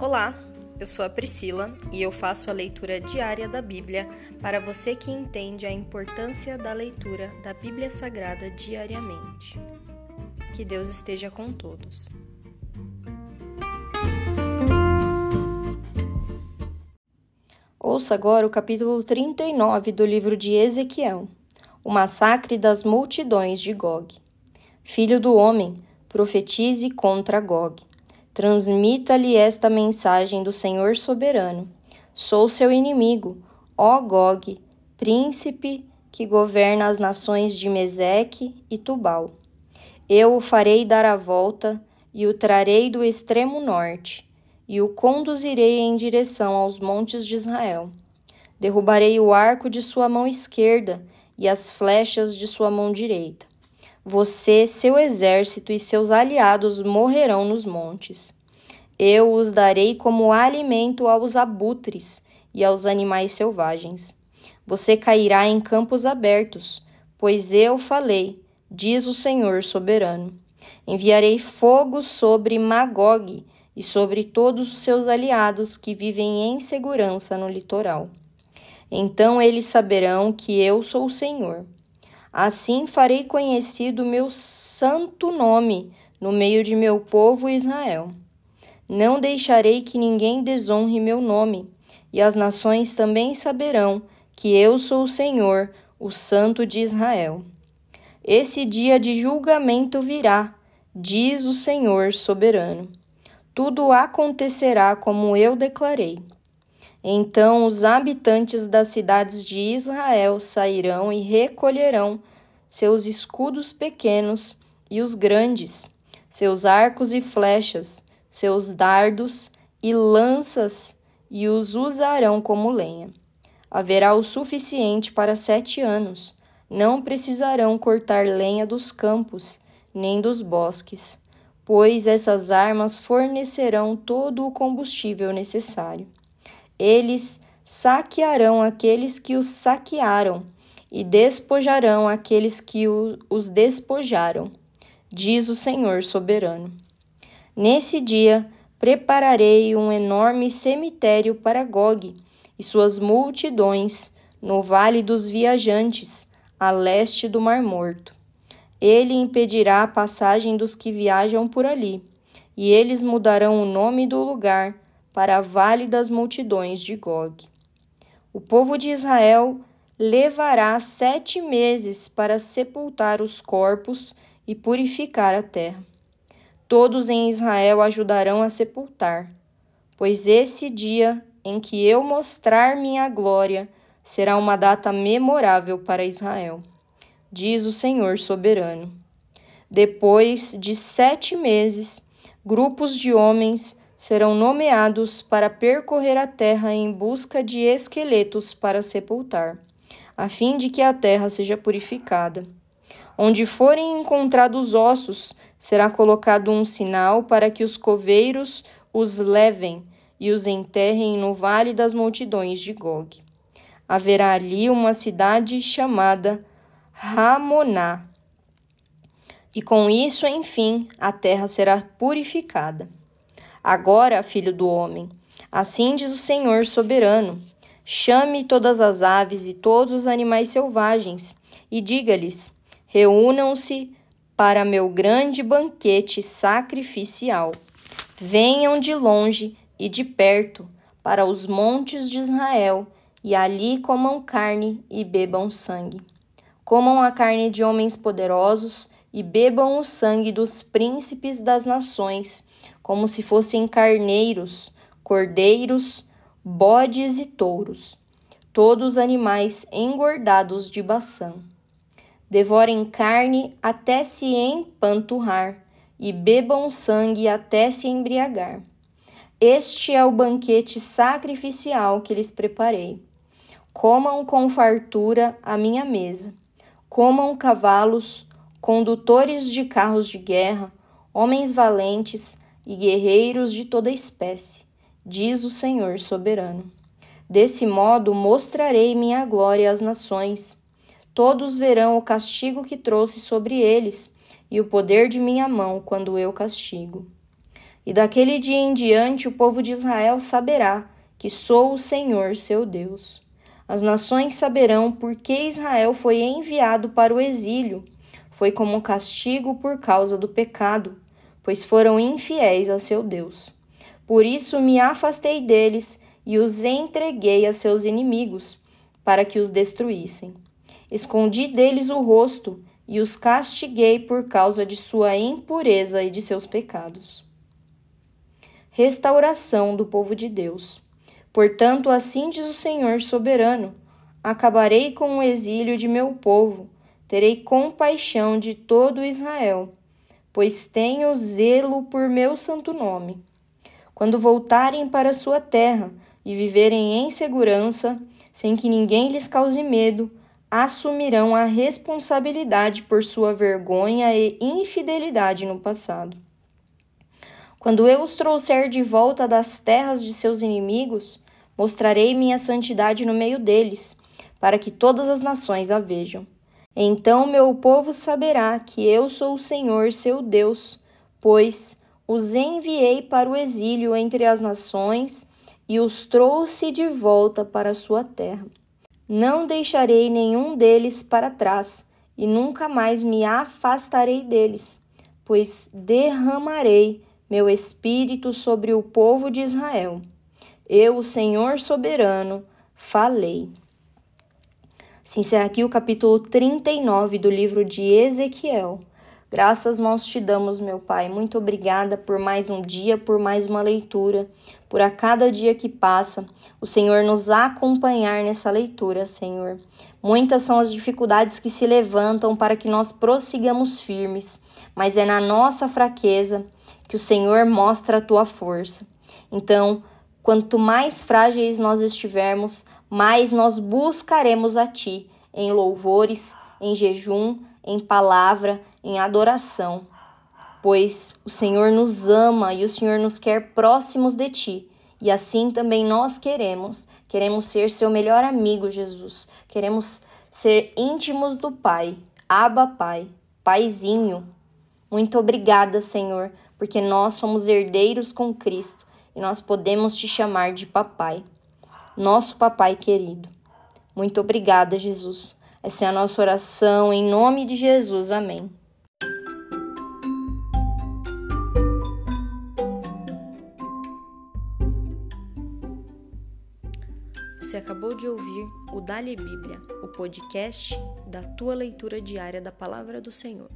Olá, eu sou a Priscila e eu faço a leitura diária da Bíblia para você que entende a importância da leitura da Bíblia Sagrada diariamente. Que Deus esteja com todos. Ouça agora o capítulo 39 do livro de Ezequiel, o massacre das multidões de Gog. Filho do homem, profetize contra Gog Transmita-lhe esta mensagem do Senhor soberano: Sou seu inimigo, ó Gog, príncipe que governa as nações de Meseque e Tubal. Eu o farei dar a volta e o trarei do extremo norte, e o conduzirei em direção aos montes de Israel. Derrubarei o arco de sua mão esquerda e as flechas de sua mão direita. Você, seu exército e seus aliados morrerão nos montes. Eu os darei como alimento aos abutres e aos animais selvagens. Você cairá em campos abertos, pois eu falei, diz o Senhor soberano. Enviarei fogo sobre Magog e sobre todos os seus aliados que vivem em segurança no litoral. Então eles saberão que eu sou o Senhor. Assim farei conhecido meu santo nome no meio de meu povo Israel. Não deixarei que ninguém desonre meu nome, e as nações também saberão que eu sou o Senhor, o Santo de Israel. Esse dia de julgamento virá, diz o Senhor soberano. Tudo acontecerá como eu declarei. Então os habitantes das cidades de Israel sairão e recolherão seus escudos pequenos e os grandes, seus arcos e flechas, seus dardos e lanças, e os usarão como lenha. Haverá o suficiente para sete anos. Não precisarão cortar lenha dos campos, nem dos bosques, pois essas armas fornecerão todo o combustível necessário. Eles saquearão aqueles que os saquearam e despojarão aqueles que os despojaram, diz o Senhor soberano. Nesse dia prepararei um enorme cemitério para Gog e suas multidões no vale dos viajantes, a leste do Mar Morto. Ele impedirá a passagem dos que viajam por ali, e eles mudarão o nome do lugar para Vale das Multidões de Gog. O povo de Israel levará sete meses para sepultar os corpos e purificar a terra. Todos em Israel ajudarão a sepultar, pois esse dia em que eu mostrar minha glória será uma data memorável para Israel, diz o Senhor soberano. Depois de sete meses, grupos de homens serão nomeados para percorrer a terra em busca de esqueletos para sepultar, a fim de que a terra seja purificada. Onde forem encontrados ossos, será colocado um sinal para que os coveiros os levem e os enterrem no vale das multidões de Gog. Haverá ali uma cidade chamada Ramoná. E com isso, enfim, a terra será purificada. Agora, filho do homem, assim diz o Senhor soberano: chame todas as aves e todos os animais selvagens e diga-lhes: reúnam-se para meu grande banquete sacrificial. Venham de longe e de perto para os montes de Israel e ali comam carne e bebam sangue. Comam a carne de homens poderosos e bebam o sangue dos príncipes das nações como se fossem carneiros, cordeiros, bodes e touros, todos animais engordados de Baçã. Devorem carne até se empanturrar e bebam sangue até se embriagar. Este é o banquete sacrificial que lhes preparei. Comam com fartura a minha mesa. Comam cavalos, condutores de carros de guerra, homens valentes, e guerreiros de toda espécie, diz o Senhor soberano. Desse modo mostrarei minha glória às nações. Todos verão o castigo que trouxe sobre eles e o poder de minha mão quando eu castigo. E daquele dia em diante o povo de Israel saberá que sou o Senhor seu Deus. As nações saberão por que Israel foi enviado para o exílio. Foi como castigo por causa do pecado, pois foram infiéis a seu Deus. Por isso me afastei deles e os entreguei a seus inimigos, para que os destruíssem. Escondi deles o rosto e os castiguei por causa de sua impureza e de seus pecados. Restauração do povo de Deus. Portanto, assim diz o Senhor soberano: acabarei com o exílio de meu povo, terei compaixão de todo Israel, pois tenho zelo por meu santo nome. Quando voltarem para sua terra e viverem em segurança, sem que ninguém lhes cause medo, assumirão a responsabilidade por sua vergonha e infidelidade no passado. Quando eu os trouxer de volta das terras de seus inimigos, mostrarei minha santidade no meio deles, para que todas as nações a vejam. Então meu povo saberá que eu sou o Senhor, seu Deus, pois os enviei para o exílio entre as nações e os trouxe de volta para sua terra. Não deixarei nenhum deles para trás, e nunca mais me afastarei deles, pois derramarei meu espírito sobre o povo de Israel. Eu, o Senhor soberano, falei. Se encerra aqui o capítulo 39 do livro de Ezequiel. Graças nós te damos, meu Pai. Muito obrigada por mais um dia, por mais uma leitura, por a cada dia que passa, o Senhor nos acompanhar nessa leitura, Senhor. Muitas são as dificuldades que se levantam para que nós prossigamos firmes, mas é na nossa fraqueza que o Senhor mostra a tua força. Então, quanto mais frágeis nós estivermos, mais nós buscaremos a ti em louvores, em jejum, em palavra, em adoração, pois o Senhor nos ama e o Senhor nos quer próximos de ti, e assim também nós queremos. Queremos ser seu melhor amigo, Jesus. Queremos ser íntimos do Pai. Aba, Pai. Paizinho. Muito obrigada, Senhor, porque nós somos herdeiros com Cristo e nós podemos te chamar de papai. Nosso papai querido. Muito obrigada, Jesus. Essa é a nossa oração em nome de Jesus. Amém. Você acabou de ouvir o Dali Bíblia, o podcast da tua leitura diária da palavra do Senhor.